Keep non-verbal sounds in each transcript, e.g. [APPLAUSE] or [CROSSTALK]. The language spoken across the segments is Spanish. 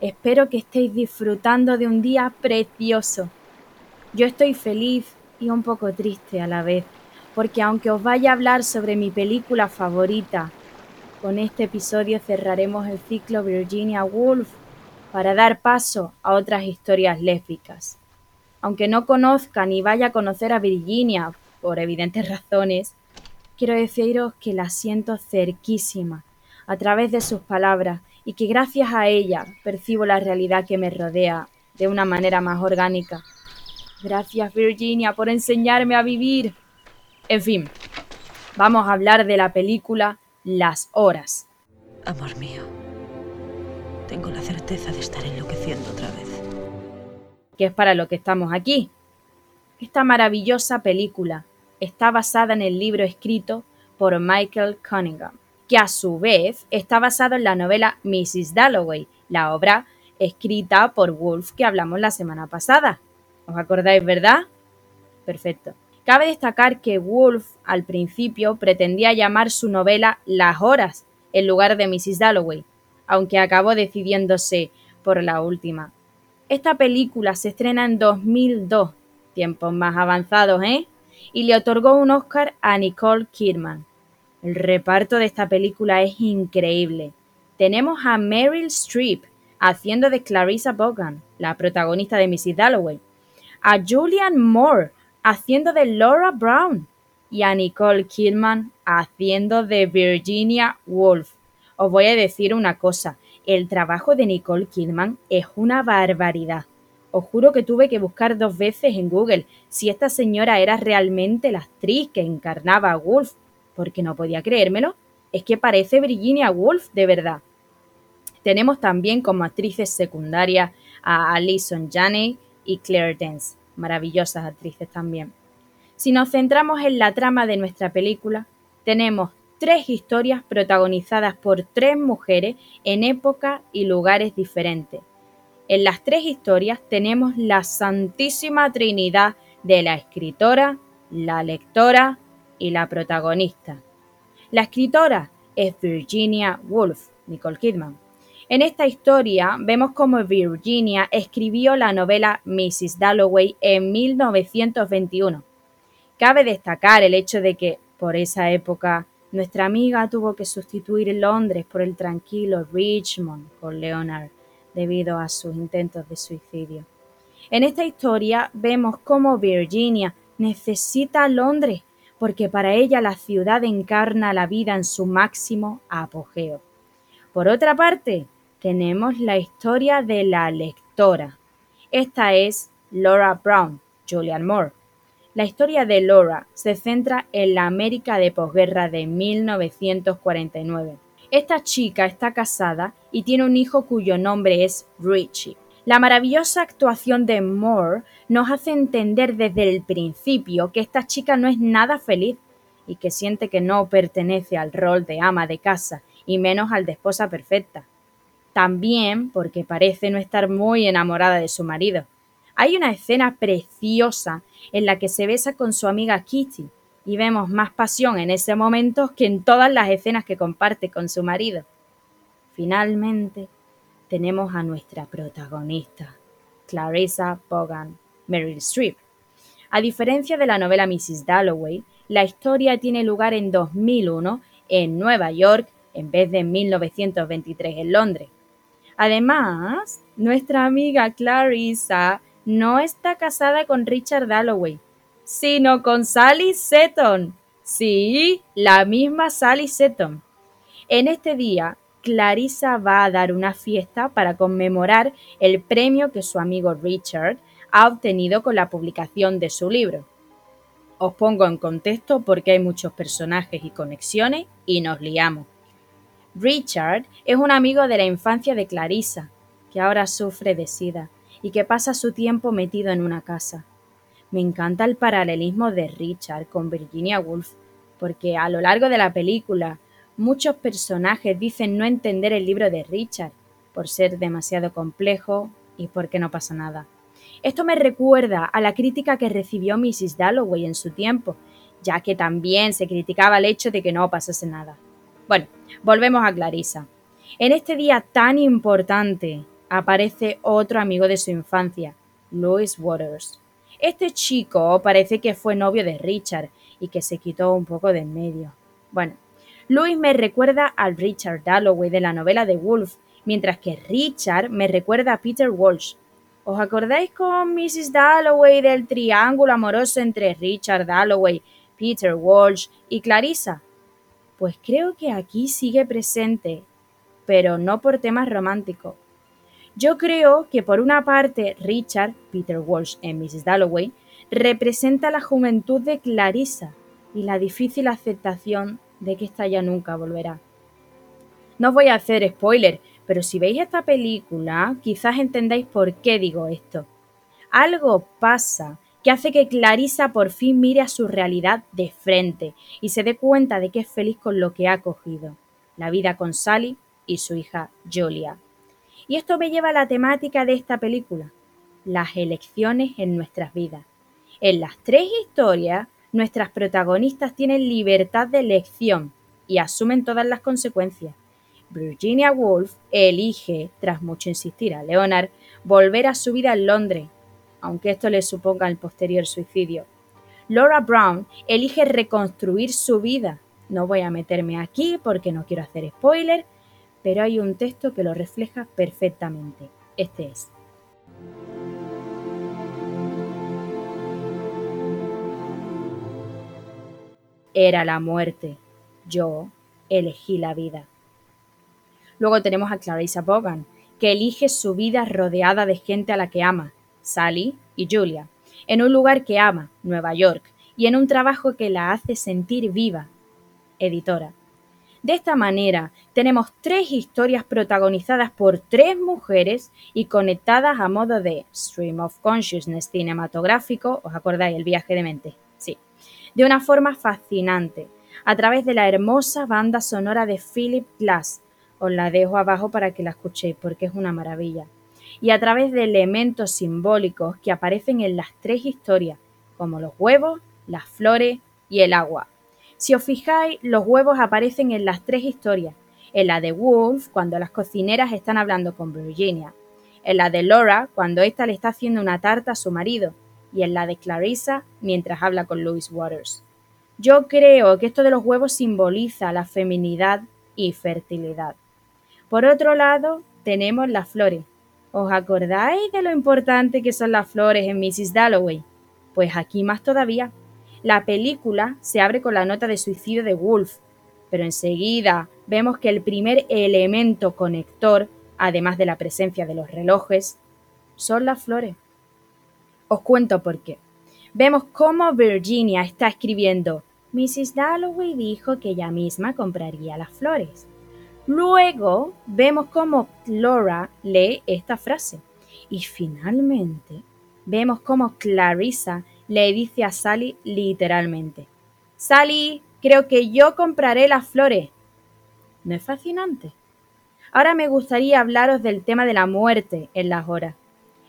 Espero que estéis disfrutando de un día precioso. Yo estoy feliz y un poco triste a la vez, porque aunque os vaya a hablar sobre mi película favorita, con este episodio cerraremos el ciclo Virginia Woolf para dar paso a otras historias lésbicas. Aunque no conozca ni vaya a conocer a Virginia, por evidentes [LAUGHS] razones, quiero deciros que la siento cerquísima, a través de sus palabras, y que gracias a ella percibo la realidad que me rodea de una manera más orgánica. Gracias Virginia por enseñarme a vivir. En fin, vamos a hablar de la película Las Horas. Amor mío, tengo la certeza de estar enloqueciendo otra vez. Que es para lo que estamos aquí. Esta maravillosa película está basada en el libro escrito por Michael Cunningham que a su vez está basado en la novela Mrs. Dalloway, la obra escrita por Woolf que hablamos la semana pasada. ¿Os acordáis, verdad? Perfecto. Cabe destacar que Woolf al principio pretendía llamar su novela Las Horas en lugar de Mrs. Dalloway, aunque acabó decidiéndose por la última. Esta película se estrena en 2002, tiempos más avanzados, ¿eh? Y le otorgó un Oscar a Nicole Kidman. El reparto de esta película es increíble. Tenemos a Meryl Streep haciendo de Clarissa Bogan, la protagonista de Mrs. Dalloway, a Julianne Moore haciendo de Laura Brown y a Nicole Kidman haciendo de Virginia Woolf. Os voy a decir una cosa, el trabajo de Nicole Kidman es una barbaridad. Os juro que tuve que buscar dos veces en Google si esta señora era realmente la actriz que encarnaba a Woolf porque no podía creérmelo, es que parece Virginia Woolf de verdad. Tenemos también como actrices secundarias a Alison Janney y Claire Dance, maravillosas actrices también. Si nos centramos en la trama de nuestra película, tenemos tres historias protagonizadas por tres mujeres en épocas y lugares diferentes. En las tres historias tenemos la Santísima Trinidad de la escritora, la lectora y la protagonista. La escritora es Virginia Woolf, Nicole Kidman. En esta historia vemos cómo Virginia escribió la novela Mrs. Dalloway en 1921. Cabe destacar el hecho de que, por esa época, nuestra amiga tuvo que sustituir Londres por el tranquilo Richmond con Leonard, debido a sus intentos de suicidio. En esta historia vemos cómo Virginia necesita Londres porque para ella la ciudad encarna la vida en su máximo apogeo. Por otra parte, tenemos la historia de la lectora. Esta es Laura Brown, Julian Moore. La historia de Laura se centra en la América de posguerra de 1949. Esta chica está casada y tiene un hijo cuyo nombre es Richie. La maravillosa actuación de Moore nos hace entender desde el principio que esta chica no es nada feliz y que siente que no pertenece al rol de ama de casa y menos al de esposa perfecta. También porque parece no estar muy enamorada de su marido. Hay una escena preciosa en la que se besa con su amiga Kitty y vemos más pasión en ese momento que en todas las escenas que comparte con su marido. Finalmente, tenemos a nuestra protagonista, Clarissa Bogan, Meryl Streep. A diferencia de la novela Mrs. Dalloway, la historia tiene lugar en 2001 en Nueva York en vez de en 1923 en Londres. Además, nuestra amiga Clarissa no está casada con Richard Dalloway, sino con Sally Seton. Sí, la misma Sally Seton. En este día, Clarissa va a dar una fiesta para conmemorar el premio que su amigo Richard ha obtenido con la publicación de su libro. Os pongo en contexto porque hay muchos personajes y conexiones y nos liamos. Richard es un amigo de la infancia de Clarissa, que ahora sufre de sida, y que pasa su tiempo metido en una casa. Me encanta el paralelismo de Richard con Virginia Woolf, porque a lo largo de la película muchos personajes dicen no entender el libro de Richard, por ser demasiado complejo y porque no pasa nada. Esto me recuerda a la crítica que recibió Mrs. Dalloway en su tiempo, ya que también se criticaba el hecho de que no pasase nada. Bueno, volvemos a Clarissa. En este día tan importante aparece otro amigo de su infancia, Louis Waters. Este chico parece que fue novio de Richard y que se quitó un poco de en medio. Bueno, Louis me recuerda al Richard Dalloway de la novela de Wolf, mientras que Richard me recuerda a Peter Walsh. ¿Os acordáis con Mrs. Dalloway del triángulo amoroso entre Richard Dalloway, Peter Walsh y Clarissa? Pues creo que aquí sigue presente, pero no por temas románticos. Yo creo que por una parte Richard, Peter Walsh en Mrs. Dalloway, representa la juventud de Clarissa y la difícil aceptación de que ésta ya nunca volverá. No os voy a hacer spoiler, pero si veis esta película, quizás entendáis por qué digo esto. Algo pasa que hace que Clarissa por fin mire a su realidad de frente y se dé cuenta de que es feliz con lo que ha cogido, la vida con Sally y su hija Julia. Y esto me lleva a la temática de esta película, las elecciones en nuestras vidas. En las tres historias, nuestras protagonistas tienen libertad de elección y asumen todas las consecuencias. Virginia Woolf elige, tras mucho insistir a Leonard, volver a su vida en Londres, aunque esto le suponga el posterior suicidio. Laura Brown elige reconstruir su vida. No voy a meterme aquí porque no quiero hacer spoiler, pero hay un texto que lo refleja perfectamente. Este es. Era la muerte. Yo elegí la vida. Luego tenemos a Clarissa Bogan, que elige su vida rodeada de gente a la que ama, Sally y Julia, en un lugar que ama, Nueva York, y en un trabajo que la hace sentir viva, editora. De esta manera, tenemos tres historias protagonizadas por tres mujeres y conectadas a modo de stream of consciousness cinematográfico, ¿os acordáis el viaje de mente? Sí, de una forma fascinante, a través de la hermosa banda sonora de Philip Glass. Os la dejo abajo para que la escuchéis porque es una maravilla. Y a través de elementos simbólicos que aparecen en las tres historias, como los huevos, las flores y el agua. Si os fijáis, los huevos aparecen en las tres historias. En la de Wolf, cuando las cocineras están hablando con Virginia. En la de Laura, cuando ésta le está haciendo una tarta a su marido. Y en la de Clarissa, mientras habla con Louis Waters. Yo creo que esto de los huevos simboliza la feminidad y fertilidad. Por otro lado, tenemos las flores. ¿Os acordáis de lo importante que son las flores en Mrs. Dalloway? Pues aquí más todavía. La película se abre con la nota de suicidio de Wolf, pero enseguida vemos que el primer elemento conector, además de la presencia de los relojes, son las flores. Os cuento por qué. Vemos cómo Virginia está escribiendo Mrs. Dalloway dijo que ella misma compraría las flores. Luego vemos cómo Laura lee esta frase. Y finalmente vemos cómo Clarissa le dice a Sally literalmente, Sally, creo que yo compraré las flores. ¿No es fascinante? Ahora me gustaría hablaros del tema de la muerte en las horas.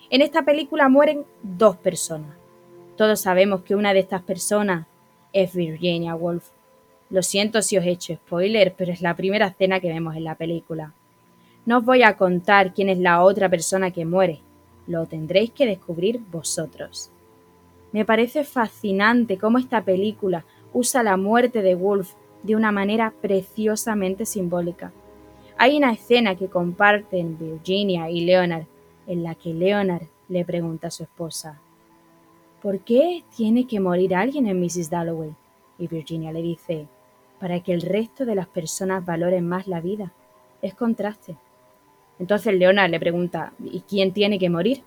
En esta película mueren dos personas. Todos sabemos que una de estas personas es Virginia Woolf. Lo siento si os he hecho spoiler, pero es la primera escena que vemos en la película. No os voy a contar quién es la otra persona que muere. Lo tendréis que descubrir vosotros. Me parece fascinante cómo esta película usa la muerte de Wolf de una manera preciosamente simbólica. Hay una escena que comparten Virginia y Leonard en la que Leonard le pregunta a su esposa, ¿por qué tiene que morir alguien en Mrs. Dalloway? Y Virginia le dice, para que el resto de las personas valoren más la vida. Es contraste. Entonces Leonard le pregunta, ¿y quién tiene que morir?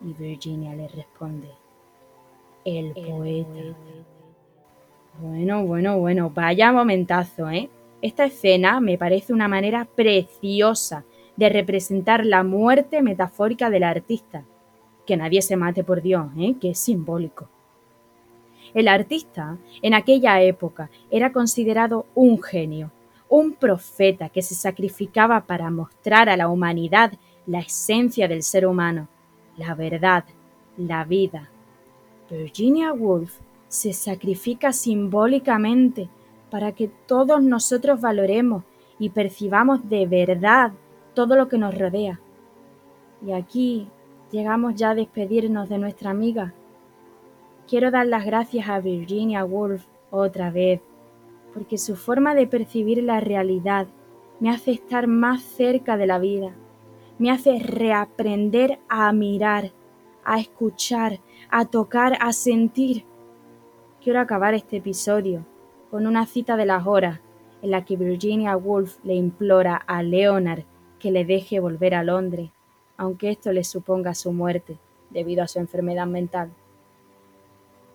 Y Virginia le responde, el poeta. Bueno, bueno, bueno, vaya momentazo, ¿eh? Esta escena me parece una manera preciosa de representar la muerte metafórica del artista. Que nadie se mate por Dios, ¿eh? que es simbólico. El artista en aquella época era considerado un genio, un profeta que se sacrificaba para mostrar a la humanidad la esencia del ser humano, la verdad, la vida. Virginia Woolf se sacrifica simbólicamente para que todos nosotros valoremos y percibamos de verdad todo lo que nos rodea. Y aquí llegamos ya a despedirnos de nuestra amiga. Quiero dar las gracias a Virginia Woolf otra vez, porque su forma de percibir la realidad me hace estar más cerca de la vida, me hace reaprender a mirar, a escuchar, a tocar, a sentir. Quiero acabar este episodio con una cita de las horas en la que Virginia Woolf le implora a Leonard que le deje volver a Londres, aunque esto le suponga su muerte debido a su enfermedad mental.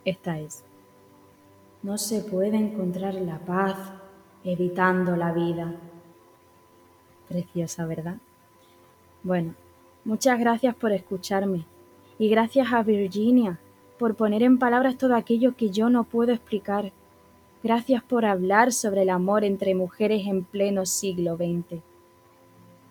Esta es. No se puede encontrar la paz evitando la vida. Preciosa, ¿verdad? Bueno, muchas gracias por escucharme y gracias a Virginia por poner en palabras todo aquello que yo no puedo explicar. Gracias por hablar sobre el amor entre mujeres en pleno siglo XX.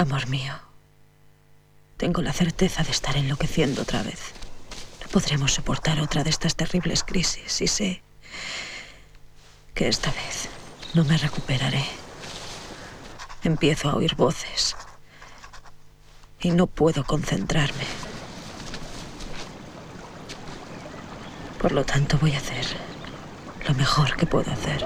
Amor mío, tengo la certeza de estar enloqueciendo otra vez. No podremos soportar otra de estas terribles crisis y sé que esta vez no me recuperaré. Empiezo a oír voces y no puedo concentrarme. Por lo tanto, voy a hacer lo mejor que puedo hacer.